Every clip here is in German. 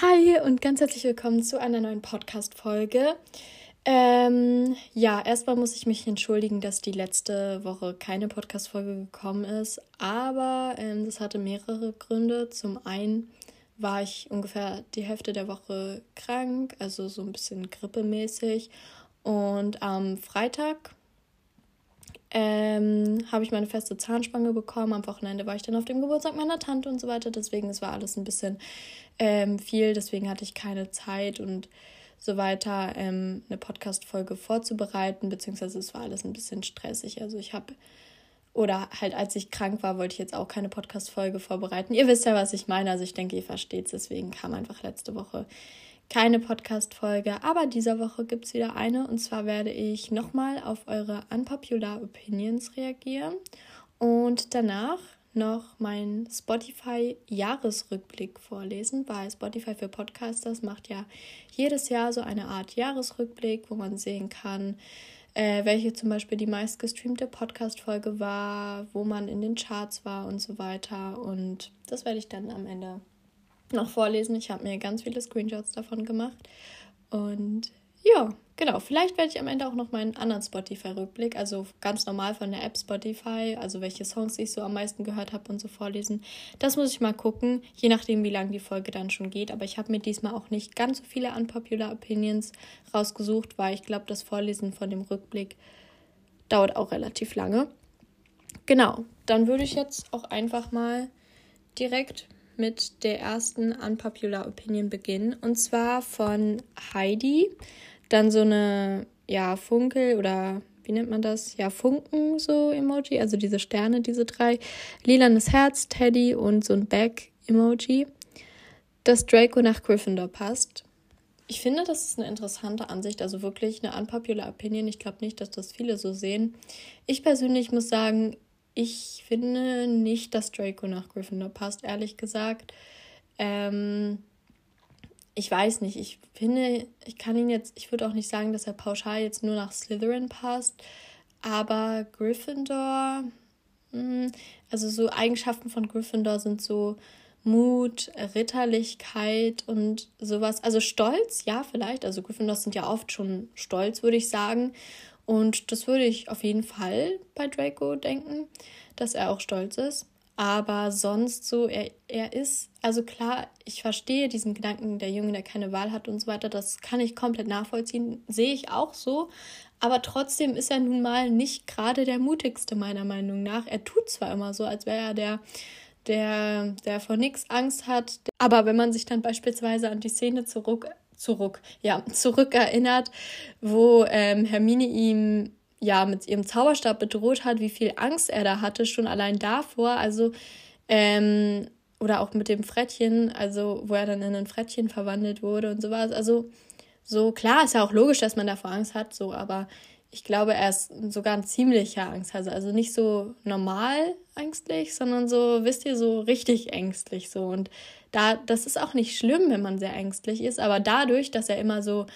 Hi und ganz herzlich willkommen zu einer neuen Podcast-Folge. Ähm, ja, erstmal muss ich mich entschuldigen, dass die letzte Woche keine Podcast-Folge gekommen ist, aber ähm, das hatte mehrere Gründe. Zum einen war ich ungefähr die Hälfte der Woche krank, also so ein bisschen grippemäßig. Und am Freitag ähm, habe ich meine feste Zahnspange bekommen. Am Wochenende war ich dann auf dem Geburtstag meiner Tante und so weiter. Deswegen, es war alles ein bisschen ähm, viel. Deswegen hatte ich keine Zeit und so weiter, ähm, eine Podcast-Folge vorzubereiten. Beziehungsweise es war alles ein bisschen stressig. Also ich habe, oder halt als ich krank war, wollte ich jetzt auch keine Podcast-Folge vorbereiten. Ihr wisst ja, was ich meine. Also ich denke, ihr versteht es. Deswegen kam einfach letzte Woche keine Podcast-Folge, aber dieser Woche gibt es wieder eine. Und zwar werde ich nochmal auf eure Unpopular Opinions reagieren und danach noch meinen Spotify-Jahresrückblick vorlesen, weil Spotify für Podcasters macht ja jedes Jahr so eine Art Jahresrückblick, wo man sehen kann, äh, welche zum Beispiel die meistgestreamte Podcast-Folge war, wo man in den Charts war und so weiter. Und das werde ich dann am Ende noch vorlesen. Ich habe mir ganz viele Screenshots davon gemacht. Und ja, genau. Vielleicht werde ich am Ende auch noch meinen anderen Spotify-Rückblick, also ganz normal von der App Spotify, also welche Songs ich so am meisten gehört habe und so vorlesen. Das muss ich mal gucken, je nachdem, wie lange die Folge dann schon geht. Aber ich habe mir diesmal auch nicht ganz so viele unpopular Opinions rausgesucht, weil ich glaube, das Vorlesen von dem Rückblick dauert auch relativ lange. Genau, dann würde ich jetzt auch einfach mal direkt mit der ersten Unpopular Opinion beginnen. Und zwar von Heidi. Dann so eine, ja, Funkel oder wie nennt man das? Ja, Funken so Emoji. Also diese Sterne, diese drei. Lilanes Herz, Teddy und so ein Back-Emoji. Dass Draco nach Gryffindor passt. Ich finde, das ist eine interessante Ansicht, also wirklich eine unpopular Opinion. Ich glaube nicht, dass das viele so sehen. Ich persönlich muss sagen, ich finde nicht, dass Draco nach Gryffindor passt, ehrlich gesagt. Ähm, ich weiß nicht. Ich finde, ich kann ihn jetzt, ich würde auch nicht sagen, dass er pauschal jetzt nur nach Slytherin passt, aber Gryffindor, mh, hm, also so Eigenschaften von Gryffindor sind so Mut, Ritterlichkeit und sowas. Also Stolz, ja, vielleicht. Also Gryffindors sind ja oft schon stolz, würde ich sagen. Und das würde ich auf jeden Fall bei Draco denken, dass er auch stolz ist. Aber sonst so, er, er ist, also klar, ich verstehe diesen Gedanken, der Junge, der keine Wahl hat und so weiter, das kann ich komplett nachvollziehen, sehe ich auch so. Aber trotzdem ist er nun mal nicht gerade der mutigste, meiner Meinung nach. Er tut zwar immer so, als wäre er der, der, der vor nichts Angst hat. Aber wenn man sich dann beispielsweise an die Szene zurück zurück, ja, zurückerinnert, wo ähm, Hermine ihm ja mit ihrem Zauberstab bedroht hat, wie viel Angst er da hatte, schon allein davor. Also, ähm, oder auch mit dem Frettchen, also wo er dann in ein Frettchen verwandelt wurde und sowas. Also, so klar ist ja auch logisch, dass man davor Angst hat, so, aber ich glaube, er ist sogar ein ziemlicher Angsthase. Also nicht so normal ängstlich, sondern so, wisst ihr, so richtig ängstlich so. Und da, das ist auch nicht schlimm, wenn man sehr ängstlich ist, aber dadurch, dass er immer so,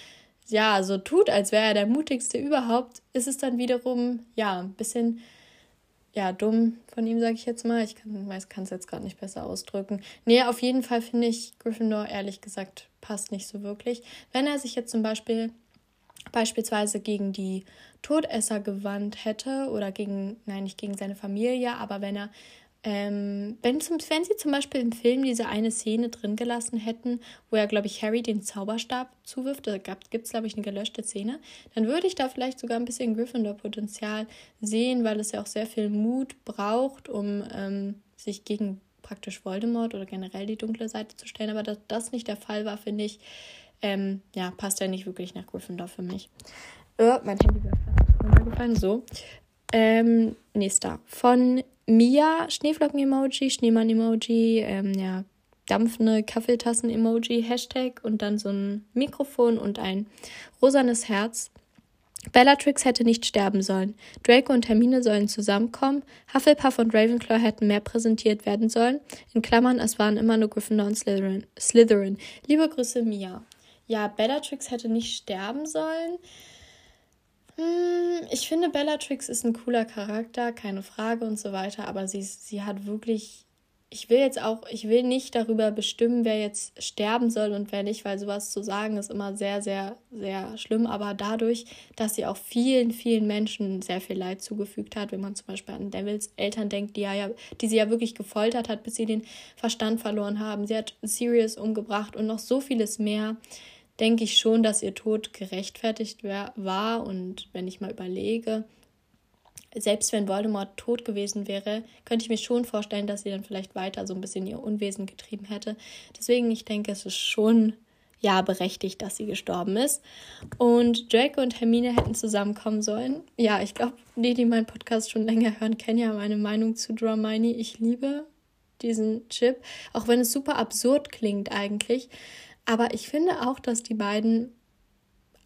ja, so tut, als wäre er der mutigste überhaupt, ist es dann wiederum, ja, ein bisschen, ja, dumm von ihm, sage ich jetzt mal. Ich kann es jetzt gerade nicht besser ausdrücken. Nee, auf jeden Fall finde ich Gryffindor, ehrlich gesagt, passt nicht so wirklich. Wenn er sich jetzt zum Beispiel beispielsweise gegen die Todesser gewandt hätte oder gegen, nein, nicht gegen seine Familie, aber wenn er ähm, wenn, zum, wenn sie zum Beispiel im Film diese eine Szene drin gelassen hätten, wo er, glaube ich, Harry den Zauberstab zuwirft, da gibt es, glaube ich, eine gelöschte Szene, dann würde ich da vielleicht sogar ein bisschen Gryffindor-Potenzial sehen, weil es ja auch sehr viel Mut braucht, um ähm, sich gegen praktisch Voldemort oder generell die dunkle Seite zu stellen. Aber dass das nicht der Fall war, finde ich, ähm, ja, passt ja nicht wirklich nach Gryffindor für mich. Äh, mein Handy wäre fast runtergefallen. So. Ähm, nächster. Von Mia, Schneeflocken-Emoji, Schneemann-Emoji, ähm, ja, dampfende Kaffeetassen-Emoji, Hashtag und dann so ein Mikrofon und ein rosanes Herz. Bellatrix hätte nicht sterben sollen. Draco und Hermine sollen zusammenkommen. Hufflepuff und Ravenclaw hätten mehr präsentiert werden sollen. In Klammern, es waren immer nur Gryffindor und Slytherin. Slytherin. Liebe Grüße, Mia. Ja, Bellatrix hätte nicht sterben sollen. Hm, ich finde, Bellatrix ist ein cooler Charakter, keine Frage und so weiter, aber sie, sie hat wirklich ich will jetzt auch, ich will nicht darüber bestimmen, wer jetzt sterben soll und wer nicht, weil sowas zu sagen ist immer sehr, sehr, sehr schlimm. Aber dadurch, dass sie auch vielen, vielen Menschen sehr viel Leid zugefügt hat, wenn man zum Beispiel an Devils Eltern denkt, die, ja, die sie ja wirklich gefoltert hat, bis sie den Verstand verloren haben. Sie hat Sirius umgebracht und noch so vieles mehr, denke ich schon, dass ihr Tod gerechtfertigt war. Und wenn ich mal überlege, selbst wenn Voldemort tot gewesen wäre, könnte ich mir schon vorstellen, dass sie dann vielleicht weiter so ein bisschen ihr Unwesen getrieben hätte. Deswegen, ich denke, es ist schon ja berechtigt, dass sie gestorben ist. Und Draco und Hermine hätten zusammenkommen sollen. Ja, ich glaube, die, die meinen Podcast schon länger hören, kennen ja meine Meinung zu Dramini. Ich liebe diesen Chip, auch wenn es super absurd klingt eigentlich. Aber ich finde auch, dass die beiden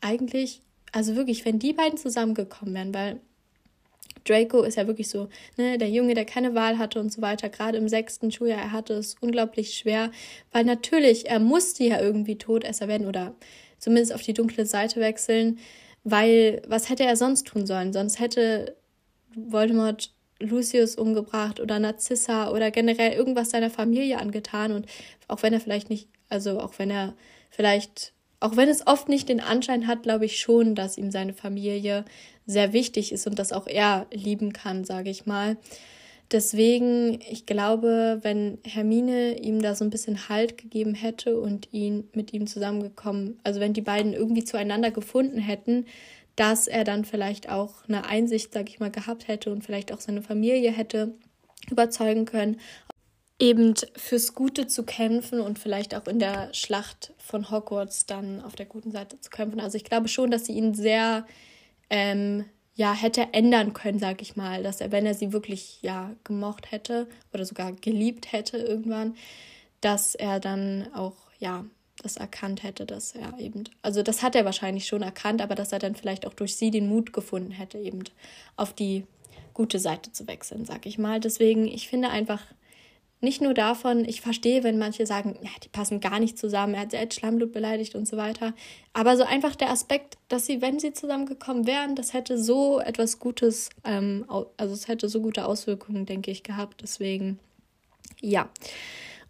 eigentlich, also wirklich, wenn die beiden zusammengekommen wären, weil Draco ist ja wirklich so, ne, der Junge, der keine Wahl hatte und so weiter. Gerade im sechsten Schuljahr, er hatte es unglaublich schwer, weil natürlich, er musste ja irgendwie Todesser werden oder zumindest auf die dunkle Seite wechseln, weil was hätte er sonst tun sollen? Sonst hätte Voldemort Lucius umgebracht oder Narzissa oder generell irgendwas seiner Familie angetan und auch wenn er vielleicht nicht, also auch wenn er vielleicht auch wenn es oft nicht den Anschein hat, glaube ich schon, dass ihm seine Familie sehr wichtig ist und das auch er lieben kann, sage ich mal. Deswegen, ich glaube, wenn Hermine ihm da so ein bisschen Halt gegeben hätte und ihn mit ihm zusammengekommen, also wenn die beiden irgendwie zueinander gefunden hätten, dass er dann vielleicht auch eine Einsicht, sage ich mal, gehabt hätte und vielleicht auch seine Familie hätte überzeugen können, eben fürs Gute zu kämpfen und vielleicht auch in der Schlacht von Hogwarts dann auf der guten Seite zu kämpfen. Also ich glaube schon, dass sie ihn sehr ähm, ja hätte ändern können, sag ich mal, dass er, wenn er sie wirklich ja gemocht hätte oder sogar geliebt hätte irgendwann, dass er dann auch ja das erkannt hätte, dass er eben, also das hat er wahrscheinlich schon erkannt, aber dass er dann vielleicht auch durch sie den Mut gefunden hätte, eben auf die gute Seite zu wechseln, sag ich mal. Deswegen, ich finde einfach, nicht nur davon, ich verstehe, wenn manche sagen, ja, die passen gar nicht zusammen, er hat selbst Schlammblut beleidigt und so weiter. Aber so einfach der Aspekt, dass sie, wenn sie zusammengekommen wären, das hätte so etwas Gutes, ähm, also es hätte so gute Auswirkungen, denke ich, gehabt. Deswegen, ja.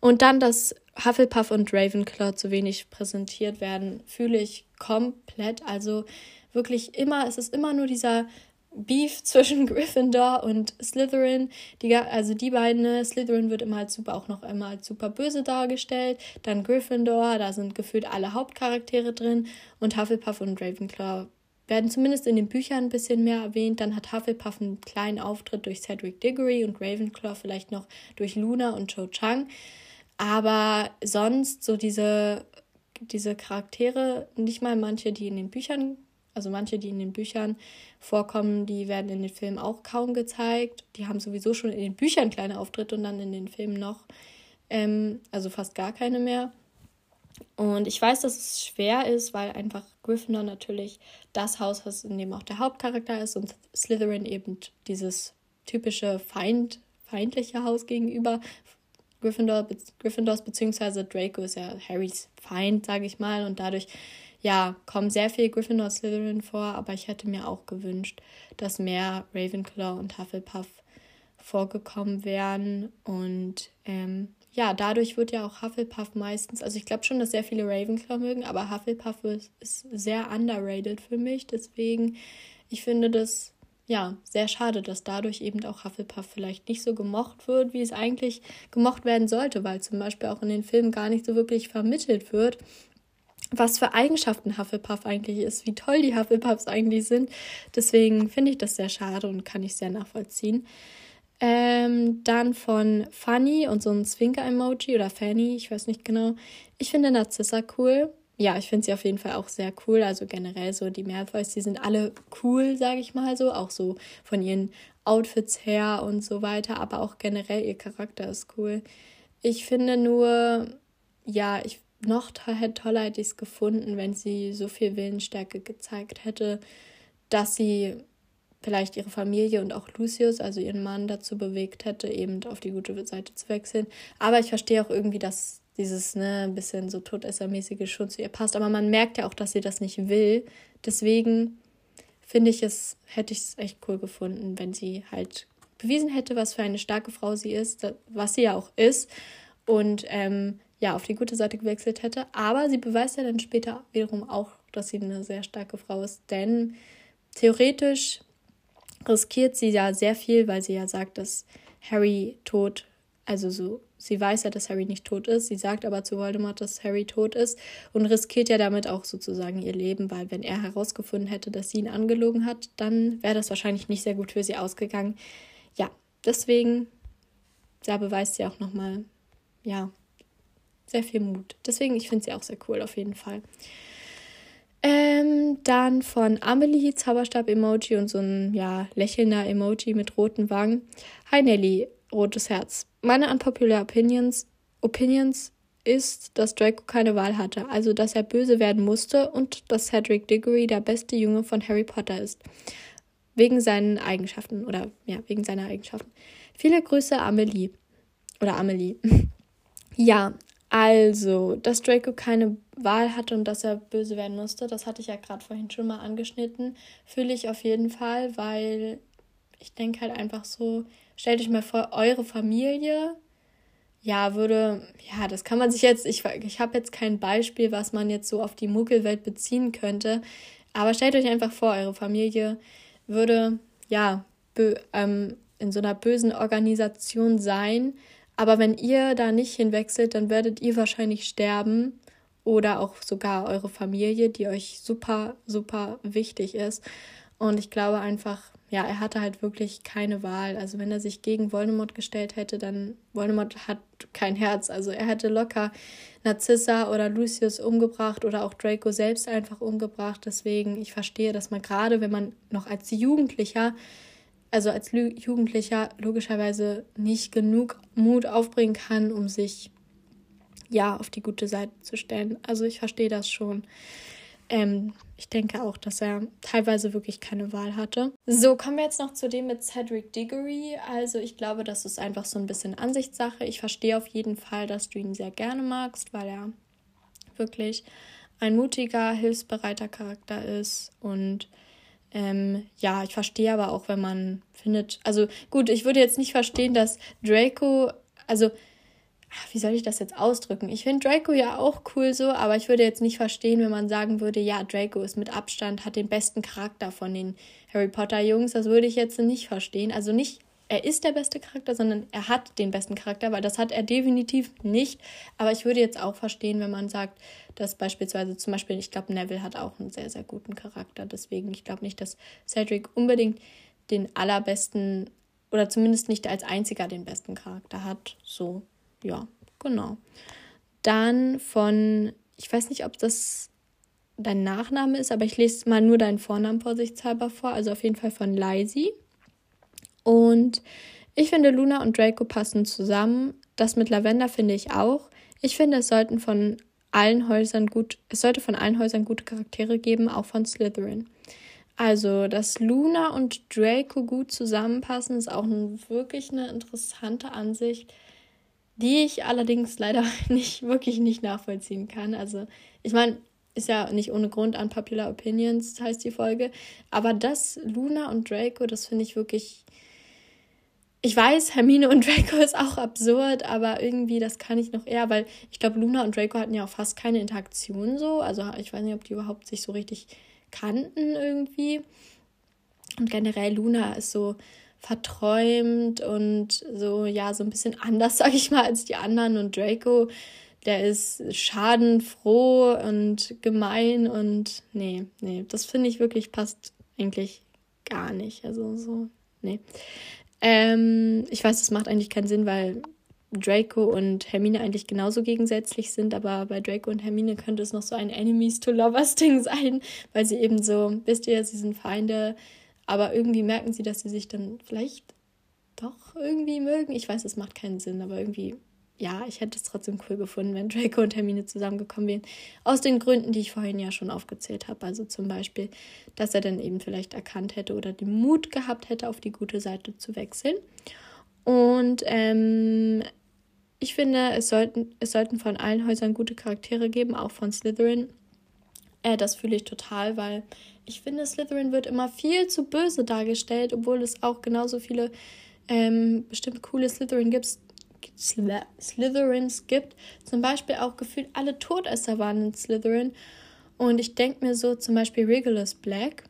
Und dann, dass Hufflepuff und Ravenclaw zu wenig präsentiert werden, fühle ich komplett. Also wirklich immer, es ist immer nur dieser Beef zwischen Gryffindor und Slytherin. Die, also die beiden, ne, Slytherin wird immer als super, auch noch einmal als super böse dargestellt. Dann Gryffindor, da sind gefühlt alle Hauptcharaktere drin. Und Hufflepuff und Ravenclaw werden zumindest in den Büchern ein bisschen mehr erwähnt. Dann hat Hufflepuff einen kleinen Auftritt durch Cedric Diggory und Ravenclaw vielleicht noch durch Luna und Cho Chang. Aber sonst so diese, diese Charaktere, nicht mal manche, die in den Büchern also manche, die in den Büchern vorkommen, die werden in den Filmen auch kaum gezeigt. Die haben sowieso schon in den Büchern kleine Auftritte und dann in den Filmen noch, ähm, also fast gar keine mehr. Und ich weiß, dass es schwer ist, weil einfach Gryffindor natürlich das Haus ist, in dem auch der Hauptcharakter ist und Slytherin eben dieses typische Feind, feindliche Haus gegenüber. Gryffindor, Gryffindors bzw. Draco ist ja Harrys Feind, sage ich mal, und dadurch ja, kommen sehr viel Gryffindor Slytherin vor, aber ich hätte mir auch gewünscht, dass mehr Ravenclaw und Hufflepuff vorgekommen wären. Und ähm, ja, dadurch wird ja auch Hufflepuff meistens, also ich glaube schon, dass sehr viele Ravenclaw mögen, aber Hufflepuff ist, ist sehr underrated für mich. Deswegen, ich finde das ja sehr schade, dass dadurch eben auch Hufflepuff vielleicht nicht so gemocht wird, wie es eigentlich gemocht werden sollte, weil zum Beispiel auch in den Filmen gar nicht so wirklich vermittelt wird, was für Eigenschaften Hufflepuff eigentlich ist, wie toll die Hufflepuffs eigentlich sind. Deswegen finde ich das sehr schade und kann ich sehr nachvollziehen. Ähm, dann von Funny und so ein Zwinker-Emoji oder Fanny, ich weiß nicht genau. Ich finde Narzissa cool. Ja, ich finde sie auf jeden Fall auch sehr cool. Also generell so die Malfoys, die sind alle cool, sage ich mal so. Auch so von ihren Outfits her und so weiter. Aber auch generell ihr Charakter ist cool. Ich finde nur, ja, ich noch toller hätte ich es gefunden, wenn sie so viel Willensstärke gezeigt hätte, dass sie vielleicht ihre Familie und auch Lucius, also ihren Mann, dazu bewegt hätte, eben auf die gute Seite zu wechseln. Aber ich verstehe auch irgendwie, dass dieses, ne, ein bisschen so Todessermäßige schon zu ihr passt. Aber man merkt ja auch, dass sie das nicht will. Deswegen finde ich es, hätte ich es echt cool gefunden, wenn sie halt bewiesen hätte, was für eine starke Frau sie ist, was sie ja auch ist. Und ähm, ja, auf die gute Seite gewechselt hätte. Aber sie beweist ja dann später wiederum auch, dass sie eine sehr starke Frau ist. Denn theoretisch riskiert sie ja sehr viel, weil sie ja sagt, dass Harry tot, also so, sie weiß ja, dass Harry nicht tot ist. Sie sagt aber zu Voldemort, dass Harry tot ist und riskiert ja damit auch sozusagen ihr Leben, weil wenn er herausgefunden hätte, dass sie ihn angelogen hat, dann wäre das wahrscheinlich nicht sehr gut für sie ausgegangen. Ja, deswegen, da beweist sie auch nochmal, ja, sehr viel Mut. Deswegen, ich finde sie auch sehr cool, auf jeden Fall. Ähm, dann von Amelie, Zauberstab-Emoji und so ein ja, lächelnder Emoji mit roten Wangen. Hi Nelly, rotes Herz. Meine unpopular Opinions, Opinions ist, dass Draco keine Wahl hatte, also dass er böse werden musste und dass Cedric Diggory der beste Junge von Harry Potter ist. Wegen seinen Eigenschaften oder ja, wegen seiner Eigenschaften. Viele Grüße, Amelie. Oder Amelie. ja, also, dass Draco keine Wahl hatte und dass er böse werden musste, das hatte ich ja gerade vorhin schon mal angeschnitten, fühle ich auf jeden Fall, weil ich denke halt einfach so, stellt euch mal vor, eure Familie, ja, würde, ja, das kann man sich jetzt, ich, ich habe jetzt kein Beispiel, was man jetzt so auf die Muggelwelt beziehen könnte, aber stellt euch einfach vor, eure Familie würde, ja, ähm, in so einer bösen Organisation sein, aber wenn ihr da nicht hinwechselt, dann werdet ihr wahrscheinlich sterben oder auch sogar eure Familie, die euch super, super wichtig ist. Und ich glaube einfach, ja, er hatte halt wirklich keine Wahl. Also wenn er sich gegen Voldemort gestellt hätte, dann Voldemort hat kein Herz. Also er hätte locker Narcissa oder Lucius umgebracht oder auch Draco selbst einfach umgebracht. Deswegen, ich verstehe, dass man gerade, wenn man noch als Jugendlicher also als Jugendlicher logischerweise nicht genug Mut aufbringen kann, um sich ja auf die gute Seite zu stellen. Also ich verstehe das schon. Ähm, ich denke auch, dass er teilweise wirklich keine Wahl hatte. So, kommen wir jetzt noch zu dem mit Cedric Diggory. Also ich glaube, das ist einfach so ein bisschen Ansichtssache. Ich verstehe auf jeden Fall, dass du ihn sehr gerne magst, weil er wirklich ein mutiger, hilfsbereiter Charakter ist und ähm, ja, ich verstehe aber auch, wenn man findet, also gut, ich würde jetzt nicht verstehen, dass Draco, also wie soll ich das jetzt ausdrücken? Ich finde Draco ja auch cool so, aber ich würde jetzt nicht verstehen, wenn man sagen würde, ja, Draco ist mit Abstand, hat den besten Charakter von den Harry Potter Jungs. Das würde ich jetzt nicht verstehen. Also nicht er ist der beste Charakter, sondern er hat den besten Charakter, weil das hat er definitiv nicht. Aber ich würde jetzt auch verstehen, wenn man sagt, dass beispielsweise zum Beispiel, ich glaube, Neville hat auch einen sehr, sehr guten Charakter. Deswegen, ich glaube nicht, dass Cedric unbedingt den allerbesten oder zumindest nicht als einziger den besten Charakter hat. So, ja, genau. Dann von, ich weiß nicht, ob das dein Nachname ist, aber ich lese mal nur deinen Vornamen vorsichtshalber vor. Also auf jeden Fall von Laisi. Und ich finde, Luna und Draco passen zusammen. Das mit Lavender finde ich auch. Ich finde, es sollten von allen Häusern gut, es sollte von allen Häusern gute Charaktere geben, auch von Slytherin. Also, dass Luna und Draco gut zusammenpassen, ist auch ein, wirklich eine interessante Ansicht, die ich allerdings leider nicht wirklich nicht nachvollziehen kann. Also, ich meine, ist ja nicht ohne Grund an Popular Opinions heißt die Folge, aber dass Luna und Draco, das finde ich wirklich ich weiß, Hermine und Draco ist auch absurd, aber irgendwie, das kann ich noch eher, weil ich glaube, Luna und Draco hatten ja auch fast keine Interaktion so. Also ich weiß nicht, ob die überhaupt sich so richtig kannten irgendwie. Und generell, Luna ist so verträumt und so, ja, so ein bisschen anders, sag ich mal, als die anderen. Und Draco, der ist schadenfroh und gemein und nee, nee, das finde ich wirklich passt eigentlich gar nicht. Also so, nee. Ähm, ich weiß, das macht eigentlich keinen Sinn, weil Draco und Hermine eigentlich genauso gegensätzlich sind, aber bei Draco und Hermine könnte es noch so ein Enemies to Lovers Ding sein, weil sie eben so, wisst ihr, sie sind Feinde, aber irgendwie merken sie, dass sie sich dann vielleicht doch irgendwie mögen. Ich weiß, es macht keinen Sinn, aber irgendwie ja, ich hätte es trotzdem cool gefunden, wenn Draco und Hermine zusammengekommen wären. Aus den Gründen, die ich vorhin ja schon aufgezählt habe. Also zum Beispiel, dass er dann eben vielleicht erkannt hätte oder den Mut gehabt hätte, auf die gute Seite zu wechseln. Und ähm, ich finde, es sollten, es sollten von allen Häusern gute Charaktere geben, auch von Slytherin. Äh, das fühle ich total, weil ich finde, Slytherin wird immer viel zu böse dargestellt, obwohl es auch genauso viele ähm, bestimmt coole Slytherin gibt, Slytherins gibt. Zum Beispiel auch gefühlt alle Todesser waren in Slytherin. Und ich denke mir so, zum Beispiel Regulus Black.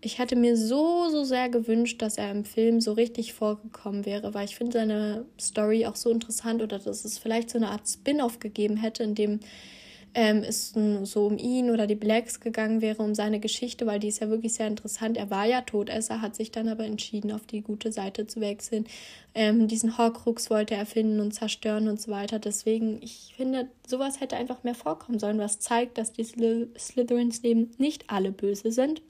Ich hätte mir so, so sehr gewünscht, dass er im Film so richtig vorgekommen wäre, weil ich finde seine Story auch so interessant oder dass es vielleicht so eine Art Spin-off gegeben hätte, in dem ähm, es so um ihn oder die Blacks gegangen wäre, um seine Geschichte, weil die ist ja wirklich sehr interessant. Er war ja Todesser, hat sich dann aber entschieden, auf die gute Seite zu wechseln. Ähm, diesen Horcrux wollte er finden und zerstören und so weiter. Deswegen, ich finde, sowas hätte einfach mehr vorkommen sollen, was zeigt, dass die Sly Slytherins Leben nicht alle böse sind.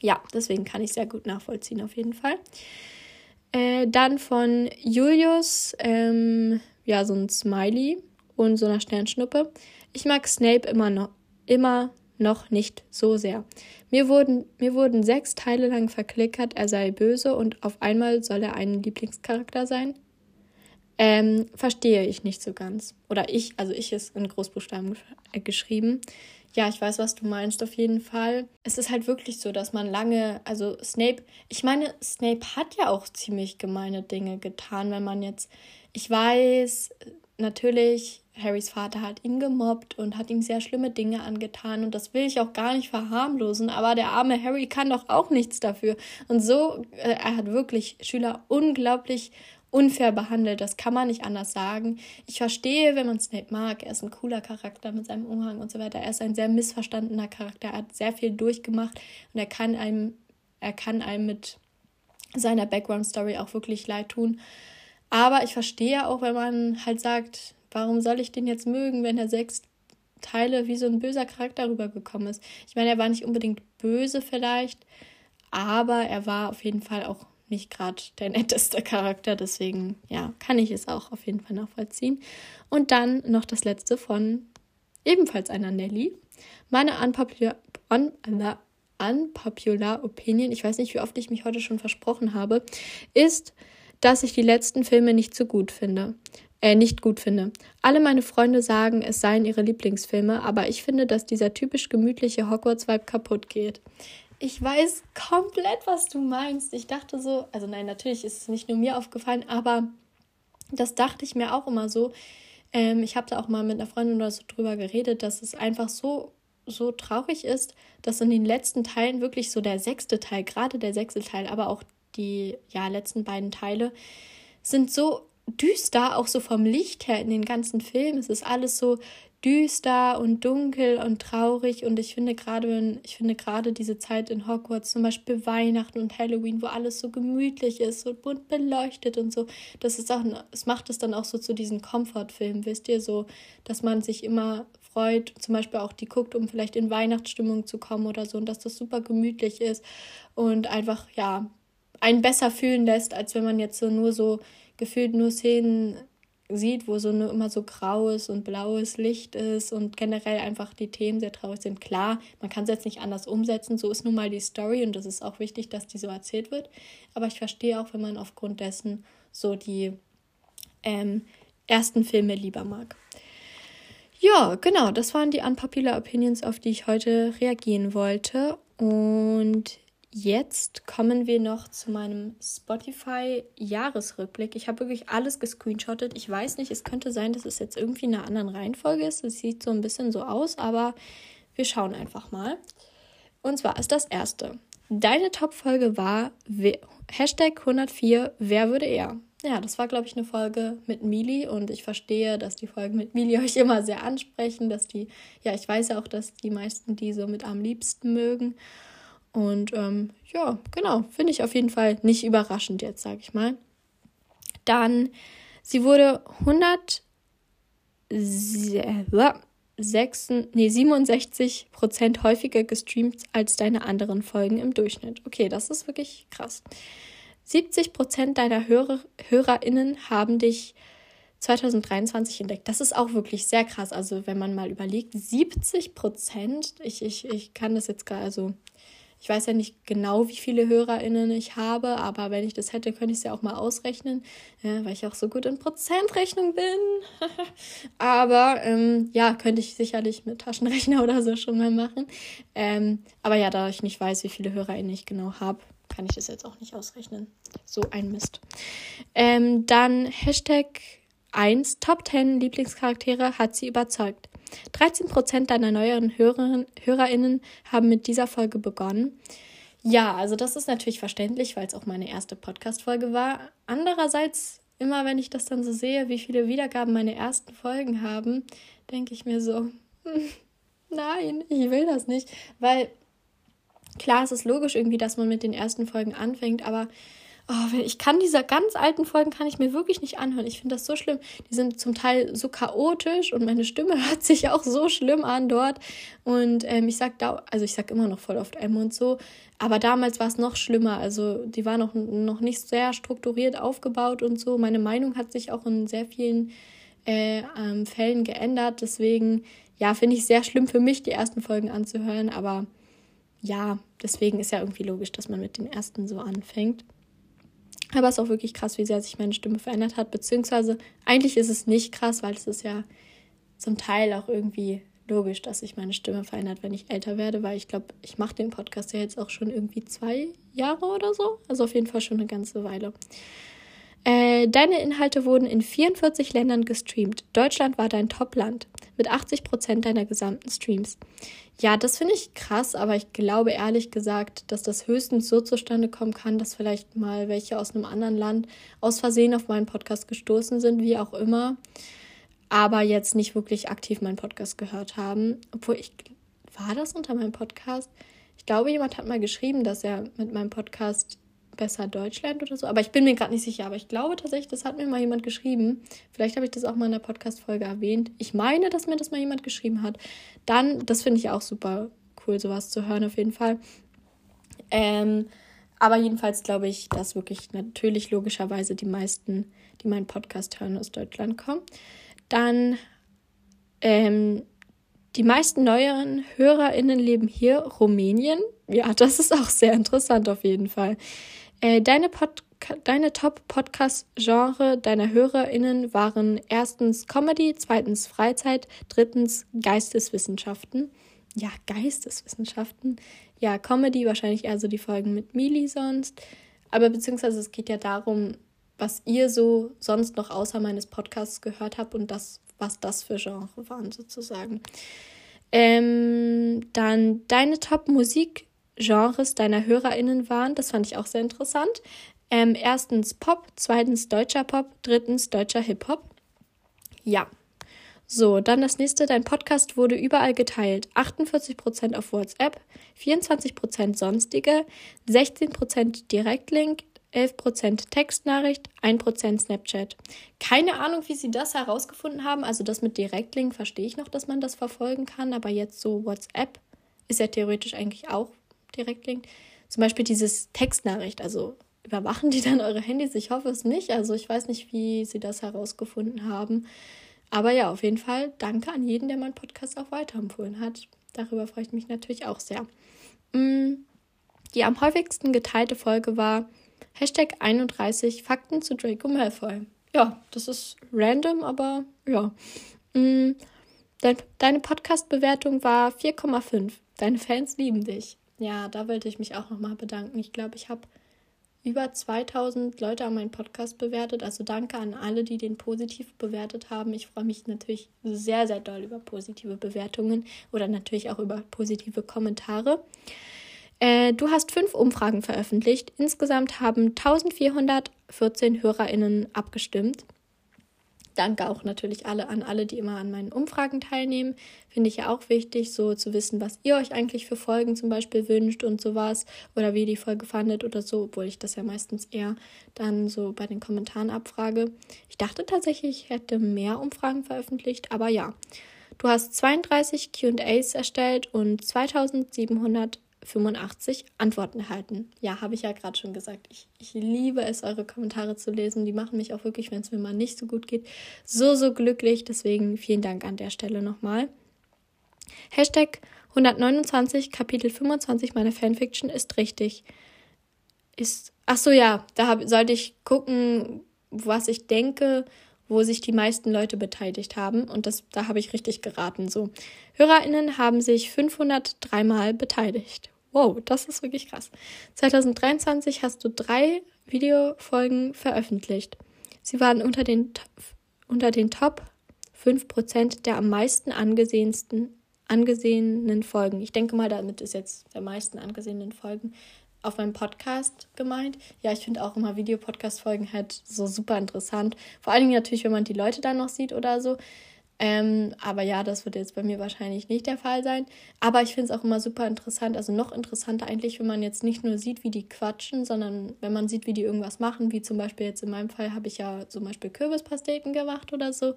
Ja, deswegen kann ich sehr gut nachvollziehen, auf jeden Fall. Äh, dann von Julius, ähm, ja, so ein Smiley und so einer Sternschnuppe. Ich mag Snape immer noch, immer noch nicht so sehr. Mir wurden, mir wurden sechs Teile lang verklickert, er sei böse und auf einmal soll er ein Lieblingscharakter sein. Ähm, verstehe ich nicht so ganz. Oder ich, also ich ist in Großbuchstaben äh, geschrieben. Ja, ich weiß, was du meinst, auf jeden Fall. Es ist halt wirklich so, dass man lange, also Snape, ich meine, Snape hat ja auch ziemlich gemeine Dinge getan, wenn man jetzt, ich weiß, natürlich, Harrys Vater hat ihn gemobbt und hat ihm sehr schlimme Dinge angetan und das will ich auch gar nicht verharmlosen, aber der arme Harry kann doch auch nichts dafür. Und so, äh, er hat wirklich Schüler unglaublich unfair behandelt, das kann man nicht anders sagen. Ich verstehe, wenn man Snape mag, er ist ein cooler Charakter mit seinem Umhang und so weiter, er ist ein sehr missverstandener Charakter, er hat sehr viel durchgemacht und er kann einem, er kann einem mit seiner Background-Story auch wirklich leid tun. Aber ich verstehe auch, wenn man halt sagt, warum soll ich den jetzt mögen, wenn er sechs Teile wie so ein böser Charakter rübergekommen ist. Ich meine, er war nicht unbedingt böse vielleicht, aber er war auf jeden Fall auch nicht gerade der netteste Charakter. Deswegen, ja, kann ich es auch auf jeden Fall nachvollziehen. Und dann noch das letzte von ebenfalls einer Nelly. Meine unpopular, un, unpopular Opinion, ich weiß nicht, wie oft ich mich heute schon versprochen habe, ist, dass ich die letzten Filme nicht so gut finde. Äh, nicht gut finde. Alle meine Freunde sagen, es seien ihre Lieblingsfilme, aber ich finde, dass dieser typisch gemütliche Hogwarts-Vibe kaputt geht. Ich weiß komplett, was du meinst. Ich dachte so, also nein, natürlich ist es nicht nur mir aufgefallen, aber das dachte ich mir auch immer so. Ähm, ich habe da auch mal mit einer Freundin oder so drüber geredet, dass es einfach so so traurig ist, dass in den letzten Teilen wirklich so der sechste Teil, gerade der sechste Teil, aber auch die ja, letzten beiden Teile sind so düster, auch so vom Licht her in den ganzen Filmen. Es ist alles so düster und dunkel und traurig und ich finde gerade ich finde gerade diese Zeit in Hogwarts zum Beispiel Weihnachten und Halloween wo alles so gemütlich ist so bunt beleuchtet und so das ist auch es macht es dann auch so zu diesen Komfortfilmen wisst ihr so dass man sich immer freut zum Beispiel auch die guckt um vielleicht in Weihnachtsstimmung zu kommen oder so und dass das super gemütlich ist und einfach ja einen besser fühlen lässt, als wenn man jetzt so nur so gefühlt nur Szenen sieht, wo so nur immer so graues und blaues Licht ist und generell einfach die Themen sehr traurig sind. Klar, man kann es jetzt nicht anders umsetzen, so ist nun mal die Story und das ist auch wichtig, dass die so erzählt wird. Aber ich verstehe auch, wenn man aufgrund dessen so die ähm, ersten Filme lieber mag. Ja, genau, das waren die unpopular Opinions, auf die ich heute reagieren wollte. Und Jetzt kommen wir noch zu meinem Spotify-Jahresrückblick. Ich habe wirklich alles gescreenshottet. Ich weiß nicht, es könnte sein, dass es jetzt irgendwie in einer anderen Reihenfolge ist. Es sieht so ein bisschen so aus, aber wir schauen einfach mal. Und zwar ist das erste. Deine Top-Folge war Hashtag 104, wer würde er? Ja, das war, glaube ich, eine Folge mit Mili und ich verstehe, dass die Folgen mit Mili euch immer sehr ansprechen, dass die, ja, ich weiß ja auch, dass die meisten die so mit am liebsten mögen. Und ähm, ja, genau, finde ich auf jeden Fall nicht überraschend jetzt, sage ich mal. Dann, sie wurde 100, nee, 67 Prozent häufiger gestreamt als deine anderen Folgen im Durchschnitt. Okay, das ist wirklich krass. 70 Prozent deiner Hörer, HörerInnen haben dich 2023 entdeckt. Das ist auch wirklich sehr krass. Also, wenn man mal überlegt, 70 Prozent, ich, ich, ich kann das jetzt gerade, also ich weiß ja nicht genau, wie viele HörerInnen ich habe, aber wenn ich das hätte, könnte ich es ja auch mal ausrechnen, ja, weil ich auch so gut in Prozentrechnung bin. aber ähm, ja, könnte ich sicherlich mit Taschenrechner oder so schon mal machen. Ähm, aber ja, da ich nicht weiß, wie viele HörerInnen ich genau habe, kann ich das jetzt auch nicht ausrechnen. So ein Mist. Ähm, dann Hashtag 1, Top 10 Lieblingscharaktere hat sie überzeugt. 13% deiner neueren Hörerinnen, HörerInnen haben mit dieser Folge begonnen. Ja, also das ist natürlich verständlich, weil es auch meine erste Podcast-Folge war. Andererseits, immer wenn ich das dann so sehe, wie viele Wiedergaben meine ersten Folgen haben, denke ich mir so, hm, nein, ich will das nicht. Weil klar, es ist logisch irgendwie, dass man mit den ersten Folgen anfängt, aber oh, ich kann diese ganz alten Folgen kann ich mir wirklich nicht anhören. Ich finde das so schlimm. Die sind zum Teil so chaotisch und meine Stimme hört sich auch so schlimm an dort. Und ähm, ich sag da, also ich sag immer noch voll oft M und so, aber damals war es noch schlimmer. Also die war noch, noch nicht sehr strukturiert aufgebaut und so. Meine Meinung hat sich auch in sehr vielen äh, ähm, Fällen geändert. Deswegen, ja, finde ich sehr schlimm für mich, die ersten Folgen anzuhören. Aber ja, deswegen ist ja irgendwie logisch, dass man mit den ersten so anfängt. Aber es ist auch wirklich krass, wie sehr sich meine Stimme verändert hat. Beziehungsweise eigentlich ist es nicht krass, weil es ist ja zum Teil auch irgendwie logisch, dass sich meine Stimme verändert, wenn ich älter werde, weil ich glaube, ich mache den Podcast ja jetzt auch schon irgendwie zwei Jahre oder so. Also auf jeden Fall schon eine ganze Weile. Äh, deine Inhalte wurden in 44 Ländern gestreamt. Deutschland war dein Top-Land mit 80 Prozent deiner gesamten Streams. Ja, das finde ich krass, aber ich glaube ehrlich gesagt, dass das höchstens so zustande kommen kann, dass vielleicht mal welche aus einem anderen Land aus Versehen auf meinen Podcast gestoßen sind, wie auch immer, aber jetzt nicht wirklich aktiv meinen Podcast gehört haben. Obwohl ich, war das unter meinem Podcast? Ich glaube, jemand hat mal geschrieben, dass er mit meinem Podcast besser Deutschland oder so. Aber ich bin mir gerade nicht sicher. Aber ich glaube tatsächlich, das hat mir mal jemand geschrieben. Vielleicht habe ich das auch mal in der Podcast-Folge erwähnt. Ich meine, dass mir das mal jemand geschrieben hat. Dann, das finde ich auch super cool, sowas zu hören, auf jeden Fall. Ähm, aber jedenfalls glaube ich, dass wirklich natürlich logischerweise die meisten, die meinen Podcast hören, aus Deutschland kommen. Dann ähm, die meisten neueren HörerInnen leben hier, Rumänien. Ja, das ist auch sehr interessant auf jeden Fall. Äh, deine, Pod deine Top-Podcast-Genre deiner HörerInnen waren erstens Comedy, zweitens Freizeit, drittens Geisteswissenschaften. Ja, Geisteswissenschaften. Ja, Comedy wahrscheinlich eher so die Folgen mit Mili sonst. Aber beziehungsweise es geht ja darum, was ihr so sonst noch außer meines Podcasts gehört habt und das, was das für Genre waren sozusagen. Ähm, dann deine Top-Musik Genres deiner HörerInnen waren. Das fand ich auch sehr interessant. Ähm, erstens Pop, zweitens deutscher Pop, drittens deutscher Hip-Hop. Ja. So, dann das nächste. Dein Podcast wurde überall geteilt. 48% auf WhatsApp, 24% sonstige, 16% Direktlink, 11% Textnachricht, 1% Snapchat. Keine Ahnung, wie sie das herausgefunden haben. Also das mit Direktlink verstehe ich noch, dass man das verfolgen kann, aber jetzt so WhatsApp ist ja theoretisch eigentlich auch direkt klingt. Zum Beispiel dieses Textnachricht, also überwachen die dann eure Handys? Ich hoffe es nicht. Also ich weiß nicht, wie sie das herausgefunden haben. Aber ja, auf jeden Fall danke an jeden, der meinen Podcast auch weiterempfohlen hat. Darüber freue ich mich natürlich auch sehr. Mm, die am häufigsten geteilte Folge war Hashtag 31 Fakten zu Draco Malfoy. Ja, das ist random, aber ja. Mm, deine Podcast-Bewertung war 4,5. Deine Fans lieben dich. Ja, da wollte ich mich auch nochmal bedanken. Ich glaube, ich habe über 2000 Leute an meinen Podcast bewertet. Also danke an alle, die den positiv bewertet haben. Ich freue mich natürlich sehr, sehr doll über positive Bewertungen oder natürlich auch über positive Kommentare. Äh, du hast fünf Umfragen veröffentlicht. Insgesamt haben 1414 HörerInnen abgestimmt. Danke auch natürlich alle an alle, die immer an meinen Umfragen teilnehmen. Finde ich ja auch wichtig, so zu wissen, was ihr euch eigentlich für Folgen zum Beispiel wünscht und sowas oder wie ihr die Folge fandet oder so, obwohl ich das ja meistens eher dann so bei den Kommentaren abfrage. Ich dachte tatsächlich, ich hätte mehr Umfragen veröffentlicht, aber ja. Du hast 32 QAs erstellt und 2700 85 Antworten erhalten. Ja, habe ich ja gerade schon gesagt. Ich, ich liebe es, eure Kommentare zu lesen. Die machen mich auch wirklich, wenn es mir mal nicht so gut geht, so, so glücklich. Deswegen vielen Dank an der Stelle nochmal. Hashtag 129, Kapitel 25 meiner Fanfiction ist richtig. Ist. Ach so, ja, da hab, sollte ich gucken, was ich denke, wo sich die meisten Leute beteiligt haben. Und das, da habe ich richtig geraten. So, HörerInnen haben sich 503 Mal beteiligt. Wow, das ist wirklich krass. 2023 hast du drei Videofolgen veröffentlicht. Sie waren unter den, unter den Top 5% der am meisten angesehensten, angesehenen Folgen. Ich denke mal, damit ist jetzt der meisten angesehenen Folgen auf meinem Podcast gemeint. Ja, ich finde auch immer Videopodcast-Folgen halt so super interessant. Vor allen Dingen natürlich, wenn man die Leute dann noch sieht oder so. Ähm, aber ja, das wird jetzt bei mir wahrscheinlich nicht der Fall sein. Aber ich finde es auch immer super interessant, also noch interessanter eigentlich, wenn man jetzt nicht nur sieht, wie die quatschen, sondern wenn man sieht, wie die irgendwas machen, wie zum Beispiel jetzt in meinem Fall habe ich ja zum Beispiel Kürbispasteten gemacht oder so.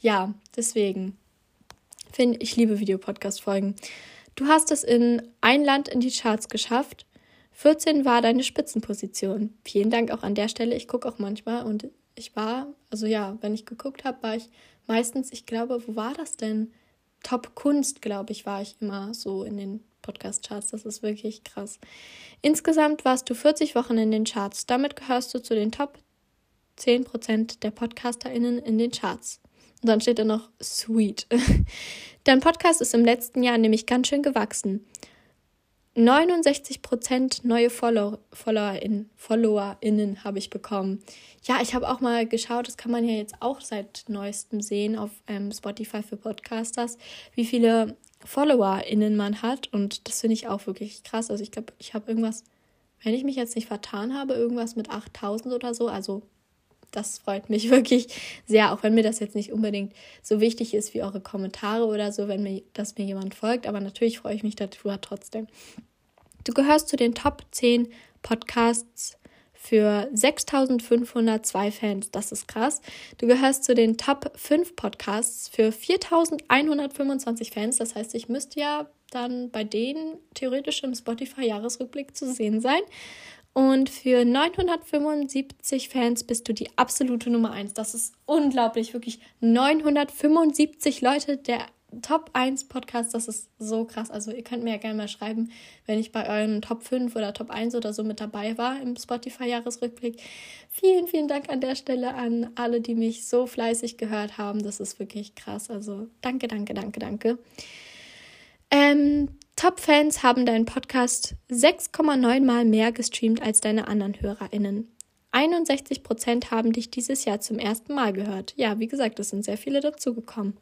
Ja, deswegen finde ich liebe Videopodcast-Folgen. Du hast es in ein Land in die Charts geschafft. 14 war deine Spitzenposition. Vielen Dank auch an der Stelle. Ich gucke auch manchmal und ich war, also ja, wenn ich geguckt habe, war ich meistens, ich glaube, wo war das denn? Top Kunst, glaube ich, war ich immer so in den Podcast-Charts. Das ist wirklich krass. Insgesamt warst du 40 Wochen in den Charts. Damit gehörst du zu den Top 10% der PodcasterInnen in den Charts. Und dann steht da noch Sweet. Dein Podcast ist im letzten Jahr nämlich ganz schön gewachsen. 69% neue Follow FollowerInnen, FollowerInnen habe ich bekommen. Ja, ich habe auch mal geschaut, das kann man ja jetzt auch seit neuestem sehen auf ähm, Spotify für Podcasters, wie viele FollowerInnen man hat. Und das finde ich auch wirklich krass. Also ich glaube, ich habe irgendwas, wenn ich mich jetzt nicht vertan habe, irgendwas mit 8000 oder so. Also das freut mich wirklich sehr, auch wenn mir das jetzt nicht unbedingt so wichtig ist wie eure Kommentare oder so, wenn mir, dass mir jemand folgt. Aber natürlich freue ich mich darüber trotzdem. Du gehörst zu den Top 10 Podcasts für 6502 Fans. Das ist krass. Du gehörst zu den Top 5 Podcasts für 4125 Fans. Das heißt, ich müsste ja dann bei denen theoretisch im Spotify-Jahresrückblick zu sehen sein. Und für 975 Fans bist du die absolute Nummer 1. Das ist unglaublich, wirklich 975 Leute der Top 1 Podcast, das ist so krass. Also ihr könnt mir ja gerne mal schreiben, wenn ich bei euren Top 5 oder Top 1 oder so mit dabei war im Spotify-Jahresrückblick. Vielen, vielen Dank an der Stelle an alle, die mich so fleißig gehört haben. Das ist wirklich krass. Also danke, danke, danke, danke. Ähm, Top-Fans haben deinen Podcast 6,9 Mal mehr gestreamt als deine anderen HörerInnen. 61% haben dich dieses Jahr zum ersten Mal gehört. Ja, wie gesagt, es sind sehr viele dazugekommen.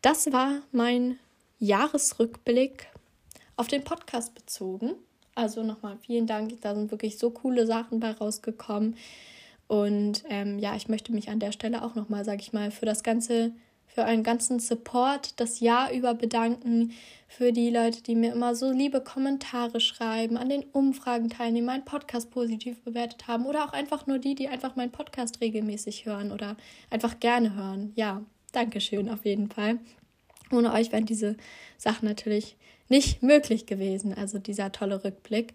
Das war mein Jahresrückblick auf den Podcast bezogen. Also nochmal vielen Dank. Da sind wirklich so coole Sachen bei rausgekommen. Und ähm, ja, ich möchte mich an der Stelle auch nochmal, sage ich mal, für das ganze, für einen ganzen Support das Jahr über bedanken. Für die Leute, die mir immer so liebe Kommentare schreiben, an den Umfragen teilnehmen, meinen Podcast positiv bewertet haben oder auch einfach nur die, die einfach meinen Podcast regelmäßig hören oder einfach gerne hören. Ja, Dankeschön auf jeden Fall. Ohne euch wären diese Sachen natürlich nicht möglich gewesen. Also dieser tolle Rückblick.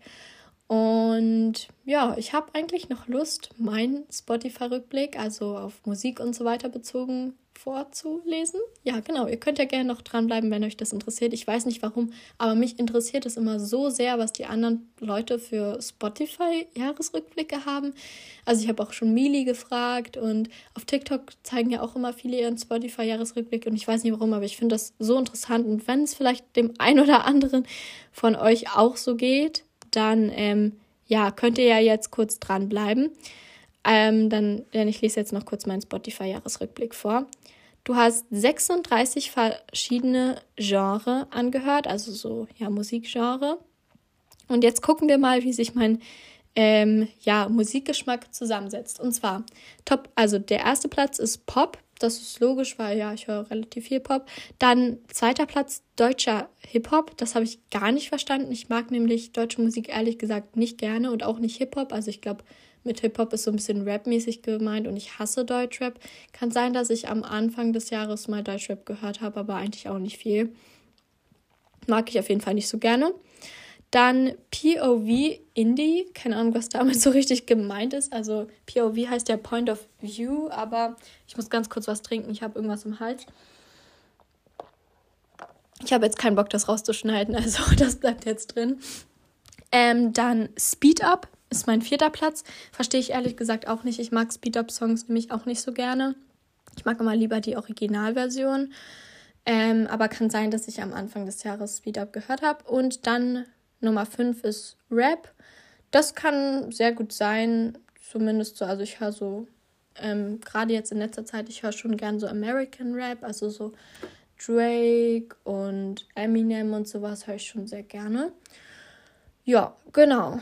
Und ja, ich habe eigentlich noch Lust, meinen Spotify-Rückblick, also auf Musik und so weiter bezogen, vorzulesen. Ja, genau. Ihr könnt ja gerne noch dranbleiben, wenn euch das interessiert. Ich weiß nicht warum, aber mich interessiert es immer so sehr, was die anderen Leute für Spotify-Jahresrückblicke haben. Also ich habe auch schon Mili gefragt und auf TikTok zeigen ja auch immer viele ihren Spotify-Jahresrückblick und ich weiß nicht warum, aber ich finde das so interessant. Und wenn es vielleicht dem einen oder anderen von euch auch so geht, dann ähm, ja, könnt ihr ja jetzt kurz dranbleiben. Ähm, dann, denn ich lese jetzt noch kurz meinen Spotify-Jahresrückblick vor. Du hast 36 verschiedene Genre angehört, also so, ja, Musikgenre. Und jetzt gucken wir mal, wie sich mein ähm, ja, Musikgeschmack zusammensetzt. Und zwar, Top, also der erste Platz ist Pop. Das ist logisch, weil ja, ich höre relativ viel Pop. Dann zweiter Platz deutscher Hip-Hop. Das habe ich gar nicht verstanden. Ich mag nämlich deutsche Musik ehrlich gesagt nicht gerne und auch nicht Hip-Hop. Also ich glaube, mit Hip-Hop ist so ein bisschen Rap-mäßig gemeint und ich hasse Deutschrap. Kann sein, dass ich am Anfang des Jahres mal Deutschrap gehört habe, aber eigentlich auch nicht viel. Mag ich auf jeden Fall nicht so gerne. Dann POV Indie, keine Ahnung, was damit so richtig gemeint ist. Also POV heißt ja Point of View, aber ich muss ganz kurz was trinken. Ich habe irgendwas im Hals. Ich habe jetzt keinen Bock, das rauszuschneiden, also das bleibt jetzt drin. Ähm, dann Speed Up ist mein vierter Platz. Verstehe ich ehrlich gesagt auch nicht. Ich mag Speed-Up-Songs nämlich auch nicht so gerne. Ich mag immer lieber die Originalversion. Ähm, aber kann sein, dass ich am Anfang des Jahres Speed-Up gehört habe. Und dann Nummer 5 ist Rap. Das kann sehr gut sein, zumindest so. Also ich höre so, ähm, gerade jetzt in letzter Zeit, ich höre schon gern so American Rap, also so Drake und Eminem und sowas höre ich schon sehr gerne. Ja, genau.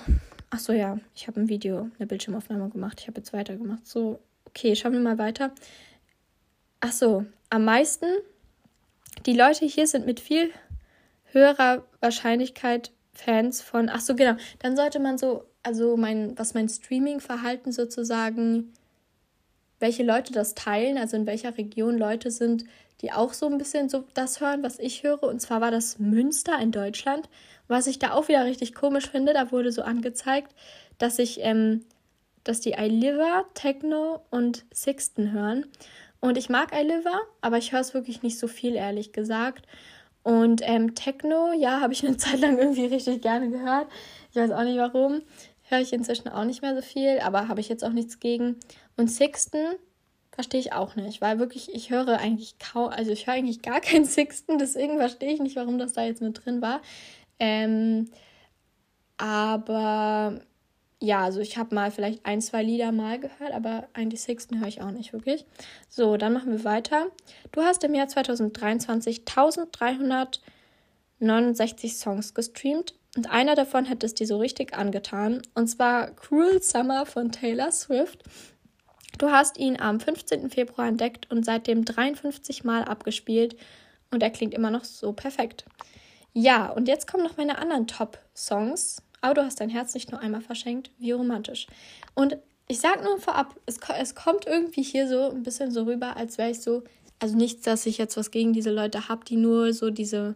Achso, ja, ich habe ein Video, eine Bildschirmaufnahme gemacht. Ich habe jetzt weitergemacht. So, okay, schauen wir mal weiter. Achso, am meisten, die Leute hier sind mit viel höherer Wahrscheinlichkeit Fans von. Achso, genau. Dann sollte man so, also mein, was mein Streaming-Verhalten sozusagen, welche Leute das teilen, also in welcher Region Leute sind, die auch so ein bisschen so das hören, was ich höre. Und zwar war das Münster in Deutschland. Was ich da auch wieder richtig komisch finde, da wurde so angezeigt, dass ich, ähm, dass die iLiver, Techno und Sixten hören. Und ich mag iLiver, aber ich höre es wirklich nicht so viel, ehrlich gesagt. Und ähm, Techno, ja, habe ich eine Zeit lang irgendwie richtig gerne gehört. Ich weiß auch nicht warum. Höre ich inzwischen auch nicht mehr so viel, aber habe ich jetzt auch nichts gegen. Und Sixten verstehe ich auch nicht, weil wirklich, ich höre eigentlich kaum, also ich höre eigentlich gar keinen Sixten, deswegen verstehe ich nicht, warum das da jetzt mit drin war. Ähm, aber ja, also ich habe mal vielleicht ein, zwei Lieder mal gehört, aber eigentlich Sixten höre ich auch nicht wirklich. So, dann machen wir weiter. Du hast im Jahr 2023 1369 Songs gestreamt und einer davon hat es dir so richtig angetan. Und zwar Cruel Summer von Taylor Swift. Du hast ihn am 15. Februar entdeckt und seitdem 53 Mal abgespielt und er klingt immer noch so perfekt. Ja, und jetzt kommen noch meine anderen Top-Songs. Aber du hast dein Herz nicht nur einmal verschenkt. Wie romantisch. Und ich sag nur vorab, es, es kommt irgendwie hier so ein bisschen so rüber, als wäre ich so. Also nichts, dass ich jetzt was gegen diese Leute habe, die nur so diese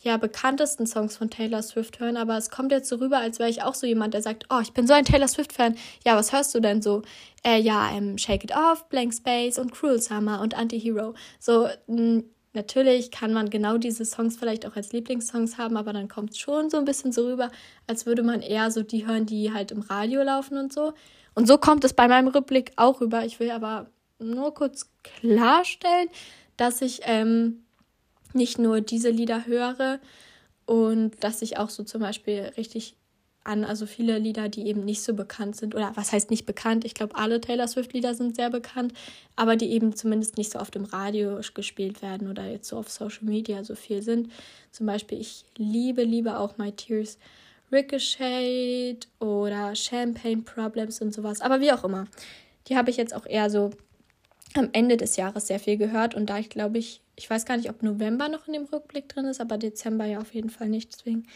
ja, bekanntesten Songs von Taylor Swift hören, aber es kommt jetzt so rüber, als wäre ich auch so jemand, der sagt, oh, ich bin so ein Taylor Swift-Fan. Ja, was hörst du denn so? Äh, ja, ähm, Shake It Off, Blank Space und Cruel Summer und Anti-Hero. So, mh, Natürlich kann man genau diese Songs vielleicht auch als Lieblingssongs haben, aber dann kommt es schon so ein bisschen so rüber, als würde man eher so die hören, die halt im Radio laufen und so. Und so kommt es bei meinem Rückblick auch rüber. Ich will aber nur kurz klarstellen, dass ich ähm, nicht nur diese Lieder höre und dass ich auch so zum Beispiel richtig an, also viele Lieder, die eben nicht so bekannt sind, oder was heißt nicht bekannt? Ich glaube, alle Taylor Swift-Lieder sind sehr bekannt, aber die eben zumindest nicht so oft im Radio gespielt werden oder jetzt so auf Social Media so viel sind. Zum Beispiel, ich liebe, liebe auch My Tears Ricochet oder Champagne Problems und sowas, aber wie auch immer. Die habe ich jetzt auch eher so am Ende des Jahres sehr viel gehört und da ich glaube ich, ich weiß gar nicht, ob November noch in dem Rückblick drin ist, aber Dezember ja auf jeden Fall nicht, deswegen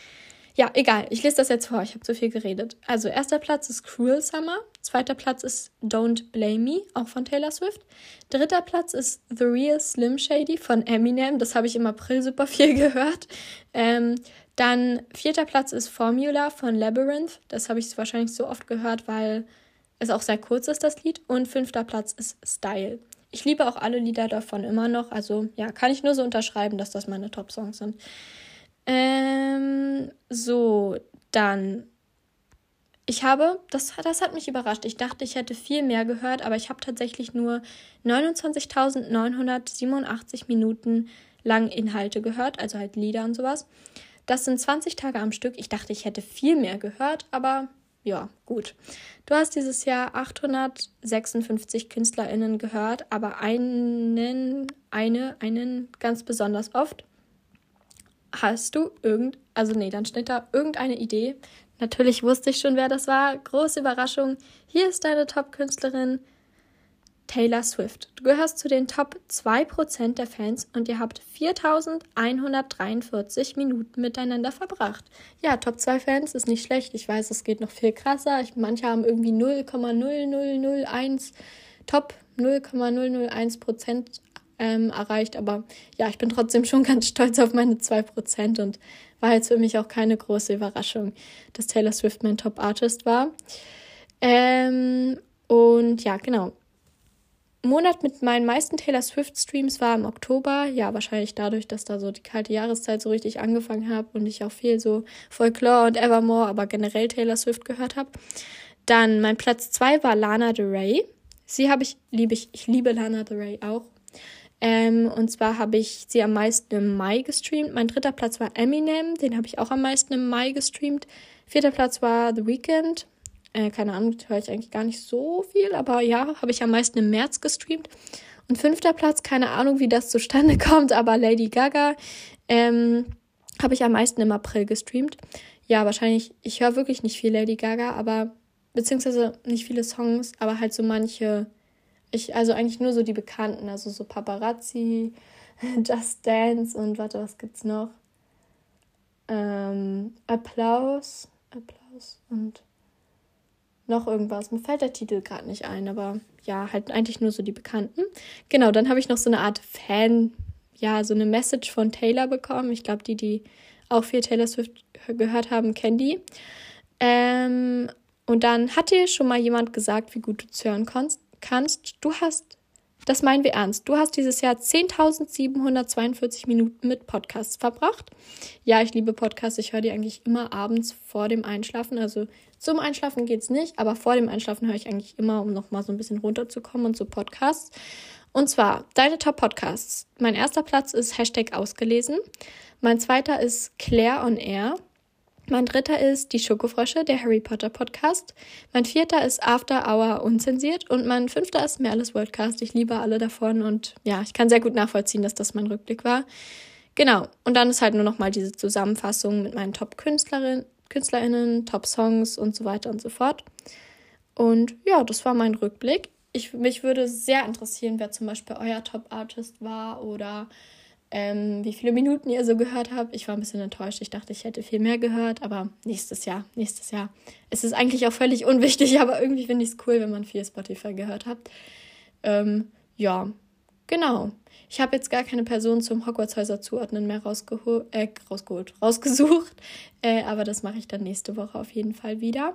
ja, egal. Ich lese das jetzt vor. Ich habe zu viel geredet. Also, erster Platz ist Cruel Summer. Zweiter Platz ist Don't Blame Me, auch von Taylor Swift. Dritter Platz ist The Real Slim Shady von Eminem. Das habe ich im April super viel gehört. Ähm, dann vierter Platz ist Formula von Labyrinth. Das habe ich wahrscheinlich so oft gehört, weil es auch sehr kurz ist, das Lied. Und fünfter Platz ist Style. Ich liebe auch alle Lieder davon immer noch. Also ja, kann ich nur so unterschreiben, dass das meine Top-Songs sind. Ähm, so, dann. Ich habe, das, das hat mich überrascht. Ich dachte, ich hätte viel mehr gehört, aber ich habe tatsächlich nur 29.987 Minuten lang Inhalte gehört, also halt Lieder und sowas. Das sind 20 Tage am Stück. Ich dachte, ich hätte viel mehr gehört, aber ja, gut. Du hast dieses Jahr 856 KünstlerInnen gehört, aber einen, eine, einen ganz besonders oft. Hast du irgend, also nee, dann steht da irgendeine Idee. Natürlich wusste ich schon, wer das war. Große Überraschung. Hier ist deine Top-Künstlerin Taylor Swift. Du gehörst zu den Top 2% der Fans und ihr habt 4143 Minuten miteinander verbracht. Ja, Top 2 Fans ist nicht schlecht. Ich weiß, es geht noch viel krasser. Ich, manche haben irgendwie 0,0001 Top 0,001% ähm, erreicht. Aber ja, ich bin trotzdem schon ganz stolz auf meine 2% und war jetzt für mich auch keine große Überraschung, dass Taylor Swift mein Top-Artist war. Ähm, und ja, genau. Monat mit meinen meisten Taylor Swift-Streams war im Oktober. Ja, wahrscheinlich dadurch, dass da so die kalte Jahreszeit so richtig angefangen habe und ich auch viel so Folklore und Evermore, aber generell Taylor Swift gehört habe. Dann mein Platz 2 war Lana Del Rey. Sie habe ich, liebe ich, ich liebe Lana Del Rey auch. Ähm, und zwar habe ich sie am meisten im Mai gestreamt. Mein dritter Platz war Eminem, den habe ich auch am meisten im Mai gestreamt. Vierter Platz war The Weeknd. Äh, keine Ahnung, höre ich eigentlich gar nicht so viel, aber ja, habe ich am meisten im März gestreamt. Und fünfter Platz, keine Ahnung, wie das zustande kommt, aber Lady Gaga ähm, habe ich am meisten im April gestreamt. Ja, wahrscheinlich, ich höre wirklich nicht viel Lady Gaga, aber beziehungsweise nicht viele Songs, aber halt so manche ich, also eigentlich nur so die bekannten, also so Paparazzi, Just Dance und warte, was gibt's noch? Ähm, Applaus, Applaus und noch irgendwas. Mir fällt der Titel gerade nicht ein, aber ja, halt eigentlich nur so die bekannten. Genau, dann habe ich noch so eine Art Fan, ja, so eine Message von Taylor bekommen. Ich glaube, die, die auch viel Taylor Swift gehört haben, kennen die. Ähm, und dann hat dir schon mal jemand gesagt, wie gut du hören kannst kannst, du hast, das meinen wir ernst, du hast dieses Jahr 10.742 Minuten mit Podcasts verbracht. Ja, ich liebe Podcasts, ich höre die eigentlich immer abends vor dem Einschlafen. Also zum Einschlafen geht es nicht, aber vor dem Einschlafen höre ich eigentlich immer, um nochmal so ein bisschen runterzukommen und so Podcasts. Und zwar deine Top-Podcasts. Mein erster Platz ist Hashtag ausgelesen. Mein zweiter ist Claire on Air. Mein dritter ist Die Schokofrösche, der Harry Potter Podcast. Mein vierter ist After Hour unzensiert. Und mein fünfter ist Merles Worldcast. Ich liebe alle davon und ja, ich kann sehr gut nachvollziehen, dass das mein Rückblick war. Genau. Und dann ist halt nur noch mal diese Zusammenfassung mit meinen Top-KünstlerInnen, KünstlerInnen, Top-Songs und so weiter und so fort. Und ja, das war mein Rückblick. Ich, mich würde sehr interessieren, wer zum Beispiel euer Top-Artist war oder ähm, wie viele Minuten ihr so gehört habt. Ich war ein bisschen enttäuscht. Ich dachte, ich hätte viel mehr gehört, aber nächstes Jahr, nächstes Jahr. Es ist eigentlich auch völlig unwichtig, aber irgendwie finde ich es cool, wenn man viel Spotify gehört hat. Ähm, ja, genau. Ich habe jetzt gar keine Person zum Hogwarts-Häuser zuordnen mehr rausgeho äh, rausgeholt, rausgesucht. Äh, aber das mache ich dann nächste Woche auf jeden Fall wieder.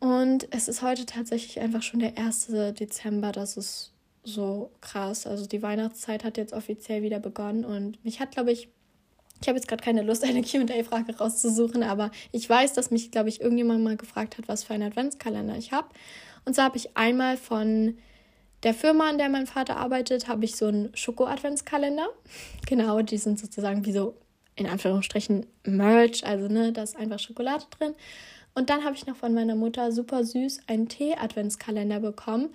Und es ist heute tatsächlich einfach schon der 1. Dezember. Das ist so krass. Also die Weihnachtszeit hat jetzt offiziell wieder begonnen und mich hat, glaube ich, ich habe jetzt gerade keine Lust, eine QA-Frage rauszusuchen, aber ich weiß, dass mich, glaube ich, irgendjemand mal gefragt hat, was für einen Adventskalender ich habe. Und so habe ich einmal von der Firma, an der mein Vater arbeitet, habe ich so einen Schoko-Adventskalender. Genau, die sind sozusagen wie so in Anführungsstrichen Merch, also ne, da ist einfach Schokolade drin. Und dann habe ich noch von meiner Mutter super süß einen Tee-Adventskalender bekommen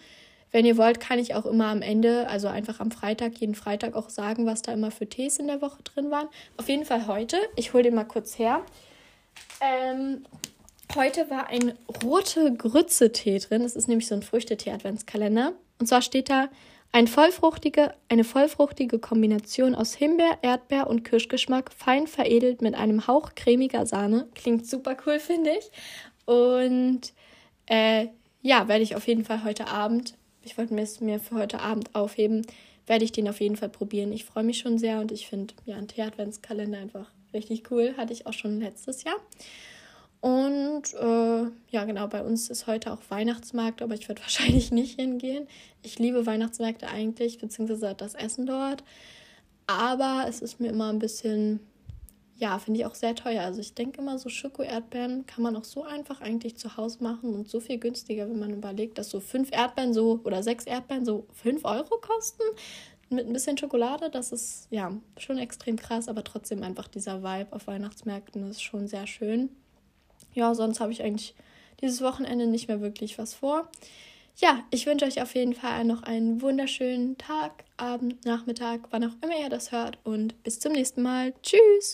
wenn ihr wollt, kann ich auch immer am Ende, also einfach am Freitag, jeden Freitag auch sagen, was da immer für Tees in der Woche drin waren. Auf jeden Fall heute. Ich hole den mal kurz her. Ähm, heute war ein rote Grütze-Tee drin. Das ist nämlich so ein Früchtetee-Adventskalender. Und zwar steht da ein vollfruchtige, eine vollfruchtige Kombination aus Himbeer, Erdbeer und Kirschgeschmack, fein veredelt mit einem Hauch cremiger Sahne. Klingt super cool, finde ich. Und äh, ja, werde ich auf jeden Fall heute Abend ich wollte es mir für heute Abend aufheben, werde ich den auf jeden Fall probieren. Ich freue mich schon sehr und ich finde ja einen Tee-Adventskalender einfach richtig cool. Hatte ich auch schon letztes Jahr. Und äh, ja, genau, bei uns ist heute auch Weihnachtsmarkt, aber ich werde wahrscheinlich nicht hingehen. Ich liebe Weihnachtsmärkte eigentlich, beziehungsweise das Essen dort. Aber es ist mir immer ein bisschen ja, finde ich auch sehr teuer. Also ich denke immer, so Schoko-Erdbeeren kann man auch so einfach eigentlich zu Hause machen und so viel günstiger, wenn man überlegt, dass so fünf Erdbeeren so oder sechs Erdbeeren so fünf Euro kosten mit ein bisschen Schokolade. Das ist ja schon extrem krass, aber trotzdem einfach dieser Vibe auf Weihnachtsmärkten ist schon sehr schön. Ja, sonst habe ich eigentlich dieses Wochenende nicht mehr wirklich was vor. Ja, ich wünsche euch auf jeden Fall noch einen wunderschönen Tag, Abend, Nachmittag, wann auch immer ihr das hört und bis zum nächsten Mal. Tschüss!